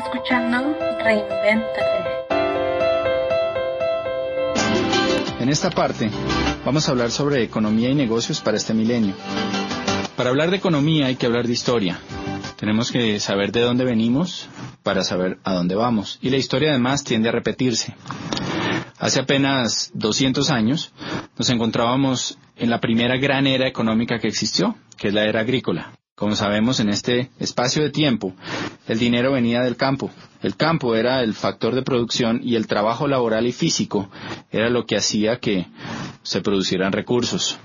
escuchando Reinventate. En esta parte vamos a hablar sobre economía y negocios para este milenio. Para hablar de economía hay que hablar de historia. Tenemos que saber de dónde venimos para saber a dónde vamos. Y la historia además tiende a repetirse. Hace apenas 200 años nos encontrábamos en la primera gran era económica que existió, que es la era agrícola. Como sabemos, en este espacio de tiempo, el dinero venía del campo. El campo era el factor de producción y el trabajo laboral y físico era lo que hacía que se producieran recursos.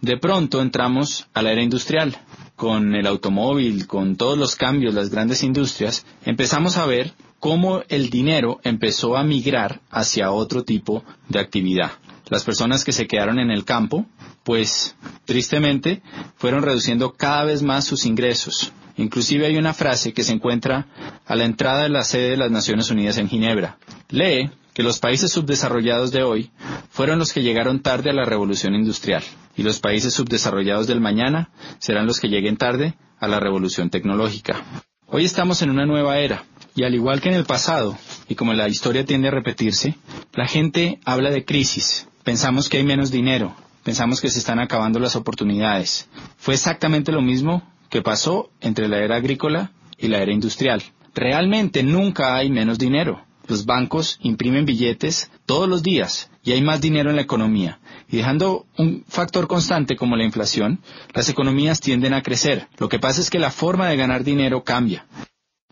De pronto entramos a la era industrial. Con el automóvil, con todos los cambios, las grandes industrias, empezamos a ver cómo el dinero empezó a migrar hacia otro tipo de actividad. Las personas que se quedaron en el campo, pues tristemente fueron reduciendo cada vez más sus ingresos. Inclusive hay una frase que se encuentra a la entrada de la sede de las Naciones Unidas en Ginebra. Lee que los países subdesarrollados de hoy fueron los que llegaron tarde a la revolución industrial y los países subdesarrollados del mañana serán los que lleguen tarde a la revolución tecnológica. Hoy estamos en una nueva era y al igual que en el pasado, y como la historia tiende a repetirse, la gente habla de crisis. Pensamos que hay menos dinero, pensamos que se están acabando las oportunidades. Fue exactamente lo mismo que pasó entre la era agrícola y la era industrial. Realmente nunca hay menos dinero. Los bancos imprimen billetes todos los días y hay más dinero en la economía. Y dejando un factor constante como la inflación, las economías tienden a crecer. Lo que pasa es que la forma de ganar dinero cambia.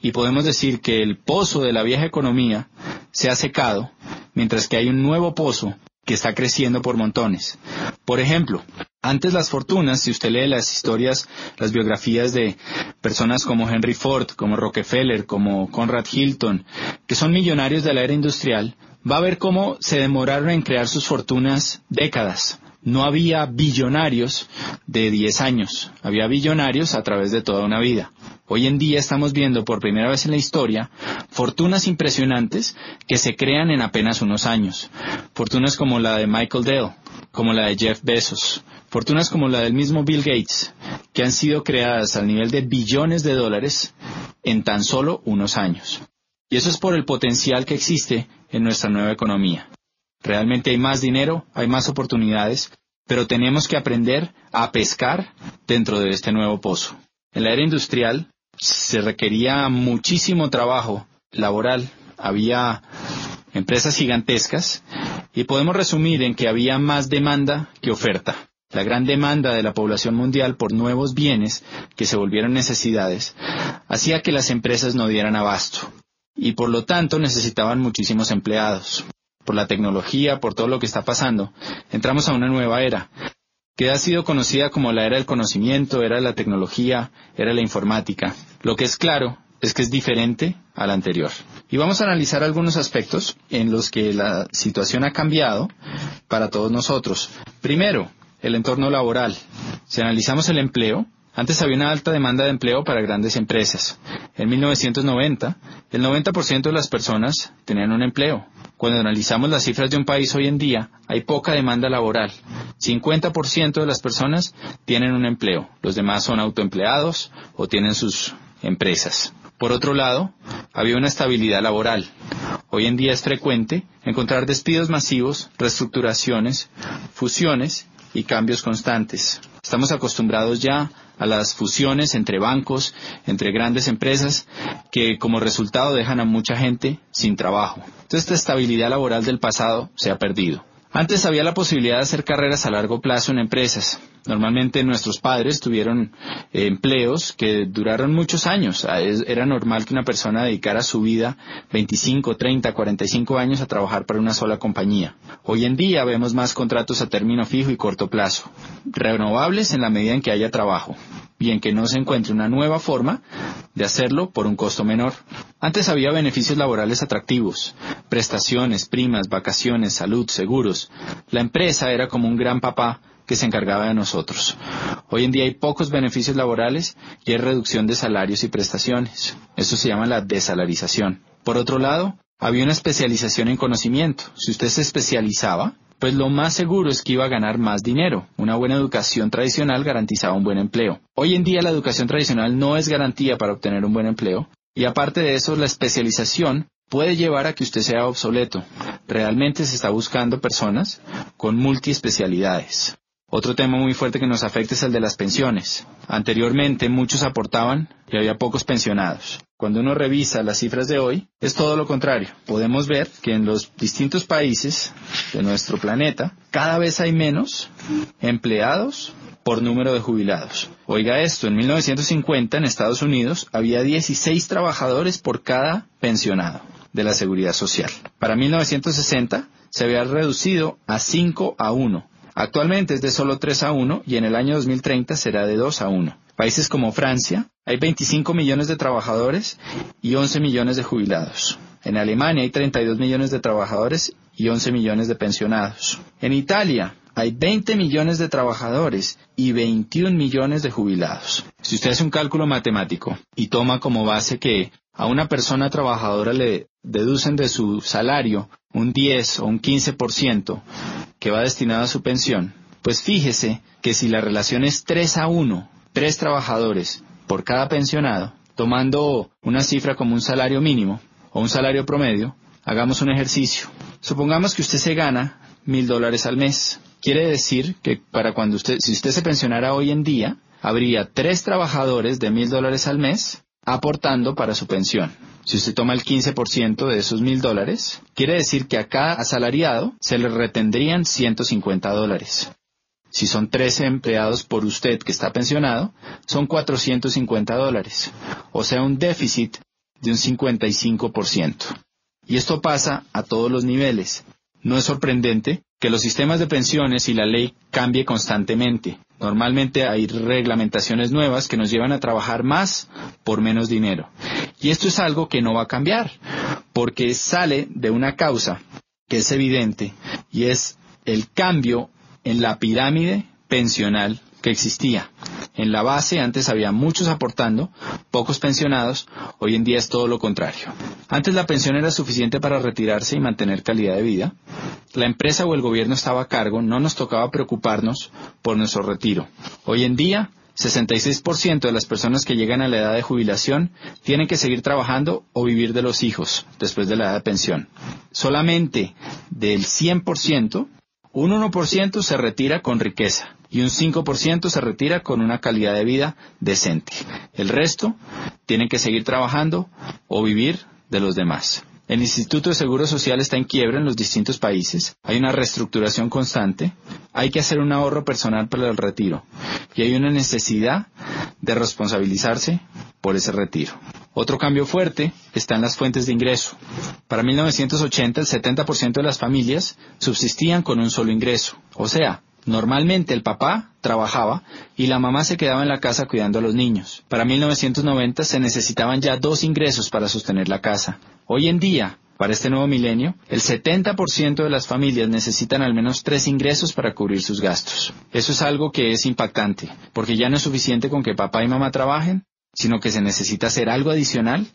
Y podemos decir que el pozo de la vieja economía se ha secado, mientras que hay un nuevo pozo que está creciendo por montones. Por ejemplo, antes las fortunas, si usted lee las historias, las biografías de personas como Henry Ford, como Rockefeller, como Conrad Hilton, que son millonarios de la era industrial, va a ver cómo se demoraron en crear sus fortunas décadas. No había billonarios de 10 años, había billonarios a través de toda una vida. Hoy en día estamos viendo por primera vez en la historia fortunas impresionantes que se crean en apenas unos años. Fortunas como la de Michael Dell, como la de Jeff Bezos, fortunas como la del mismo Bill Gates, que han sido creadas al nivel de billones de dólares en tan solo unos años. Y eso es por el potencial que existe en nuestra nueva economía. Realmente hay más dinero, hay más oportunidades, pero tenemos que aprender a pescar dentro de este nuevo pozo. En la era industrial se requería muchísimo trabajo laboral, había empresas gigantescas y podemos resumir en que había más demanda que oferta. La gran demanda de la población mundial por nuevos bienes que se volvieron necesidades hacía que las empresas no dieran abasto y por lo tanto necesitaban muchísimos empleados. Por la tecnología, por todo lo que está pasando, entramos a una nueva era que ha sido conocida como la era del conocimiento, era la tecnología, era la informática. Lo que es claro es que es diferente a la anterior. Y vamos a analizar algunos aspectos en los que la situación ha cambiado para todos nosotros. Primero, el entorno laboral. Si analizamos el empleo, antes había una alta demanda de empleo para grandes empresas. En 1990, el 90% de las personas tenían un empleo. Cuando analizamos las cifras de un país hoy en día, hay poca demanda laboral. 50% de las personas tienen un empleo. Los demás son autoempleados o tienen sus empresas. Por otro lado, había una estabilidad laboral. Hoy en día es frecuente encontrar despidos masivos, reestructuraciones, fusiones y cambios constantes. Estamos acostumbrados ya a las fusiones entre bancos, entre grandes empresas, que como resultado dejan a mucha gente sin trabajo. Entonces esta estabilidad laboral del pasado se ha perdido. Antes había la posibilidad de hacer carreras a largo plazo en empresas. Normalmente nuestros padres tuvieron eh, empleos que duraron muchos años. Ah, era normal que una persona dedicara su vida 25, 30, 45 años a trabajar para una sola compañía. Hoy en día vemos más contratos a término fijo y corto plazo, renovables en la medida en que haya trabajo y en que no se encuentre una nueva forma de hacerlo por un costo menor. Antes había beneficios laborales atractivos, prestaciones, primas, vacaciones, salud, seguros. La empresa era como un gran papá que se encargaba de nosotros. Hoy en día hay pocos beneficios laborales y hay reducción de salarios y prestaciones. Eso se llama la desalarización. Por otro lado, había una especialización en conocimiento. Si usted se especializaba, pues lo más seguro es que iba a ganar más dinero. Una buena educación tradicional garantizaba un buen empleo. Hoy en día la educación tradicional no es garantía para obtener un buen empleo, Y aparte de eso, la especialización puede llevar a que usted sea obsoleto. Realmente se está buscando personas con multiespecialidades. Otro tema muy fuerte que nos afecta es el de las pensiones. Anteriormente muchos aportaban y había pocos pensionados. Cuando uno revisa las cifras de hoy, es todo lo contrario. Podemos ver que en los distintos países de nuestro planeta cada vez hay menos empleados por número de jubilados. Oiga esto, en 1950 en Estados Unidos había 16 trabajadores por cada pensionado de la seguridad social. Para 1960 se había reducido a 5 a 1 Actualmente es de solo 3 a 1 y en el año 2030 será de 2 a 1. Países como Francia, hay 25 millones de trabajadores y 11 millones de jubilados. En Alemania hay 32 millones de trabajadores y 11 millones de pensionados. En Italia hay 20 millones de trabajadores y 21 millones de jubilados. Si usted hace un cálculo matemático y toma como base que a una persona trabajadora le deducen de su salario un 10 o un 15% que va destinado a su pensión, pues fíjese que si la relación es 3 a 1, 3 trabajadores por cada pensionado, tomando una cifra como un salario mínimo o un salario promedio, hagamos un ejercicio. Supongamos que usted se gana mil dólares al mes. Quiere decir que para cuando usted, si usted se pensionara hoy en día, habría tres trabajadores de mil dólares al mes aportando para su pensión. Si usted toma el 15% de esos mil dólares, quiere decir que a cada asalariado se le retendrían 150 dólares. Si son 13 empleados por usted que está pensionado, son 450 dólares, o sea, un déficit de un 55%. Y esto pasa a todos los niveles. No es sorprendente que los sistemas de pensiones y la ley cambie constantemente. Normalmente hay reglamentaciones nuevas que nos llevan a trabajar más por menos dinero. Y esto es algo que no va a cambiar, porque sale de una causa que es evidente y es el cambio en la pirámide pensional que existía. En la base antes había muchos aportando, pocos pensionados, hoy en día es todo lo contrario. Antes la pensión era suficiente para retirarse y mantener calidad de vida. La empresa o el gobierno estaba a cargo, no nos tocaba preocuparnos por nuestro retiro. Hoy en día 66% de las personas que llegan a la edad de jubilación tienen que seguir trabajando o vivir de los hijos después de la edad de pensión. Solamente del 100%, un 1% se retira con riqueza y un 5% se retira con una calidad de vida decente. El resto tienen que seguir trabajando o vivir de los demás. El Instituto de Seguro Social está en quiebra en los distintos países, hay una reestructuración constante, hay que hacer un ahorro personal para el retiro y hay una necesidad de responsabilizarse por ese retiro. Otro cambio fuerte está en las fuentes de ingreso. Para 1980 el 70% de las familias subsistían con un solo ingreso, o sea, Normalmente el papá trabajaba y la mamá se quedaba en la casa cuidando a los niños. Para 1990 se necesitaban ya dos ingresos para sostener la casa. Hoy en día, para este nuevo milenio, el 70% de las familias necesitan al menos tres ingresos para cubrir sus gastos. Eso es algo que es impactante, porque ya no es suficiente con que papá y mamá trabajen, sino que se necesita hacer algo adicional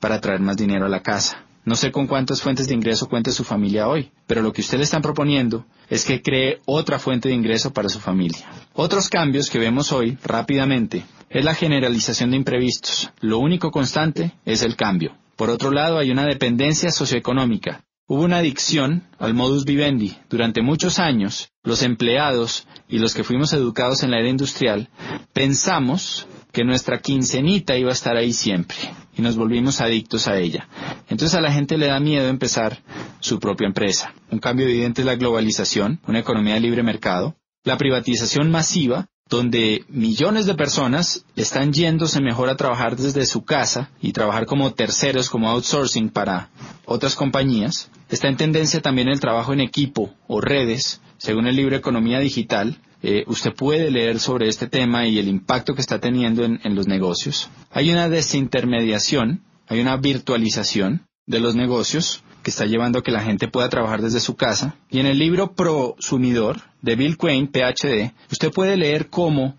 para traer más dinero a la casa. No sé con cuántas fuentes de ingreso cuente su familia hoy, pero lo que usted le están proponiendo es que cree otra fuente de ingreso para su familia. Otros cambios que vemos hoy rápidamente es la generalización de imprevistos. Lo único constante es el cambio. Por otro lado, hay una dependencia socioeconómica. Hubo una adicción al modus vivendi. Durante muchos años, los empleados y los que fuimos educados en la era industrial pensamos que nuestra quincenita iba a estar ahí siempre y nos volvimos adictos a ella. Entonces a la gente le da miedo empezar su propia empresa. Un cambio evidente es la globalización, una economía de libre mercado, la privatización masiva, donde millones de personas están yéndose mejor a trabajar desde su casa y trabajar como terceros, como outsourcing para otras compañías. Está en tendencia también el trabajo en equipo o redes, según el libro Economía Digital, eh, usted puede leer sobre este tema y el impacto que está teniendo en, los negocios. Hay una desintermediación, hay una virtualización de los negocios que está llevando a que la gente pueda trabajar desde su casa. Y en el libro Prosumidor de Bill Quain, PhD, usted puede leer cómo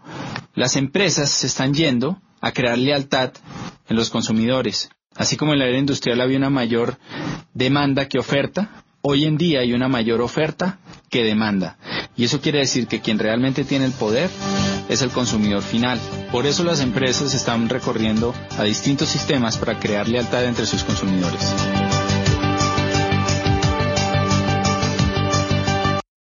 las empresas se están yendo a crear lealtad en los consumidores. Así como en la era industrial había una mayor demanda que oferta, hoy en día hay una mayor oferta que demanda. Y eso quiere decir que quien realmente tiene el poder es el consumidor final. Por eso las empresas están recorriendo a distintos sistemas para crear lealtad entre sus consumidores.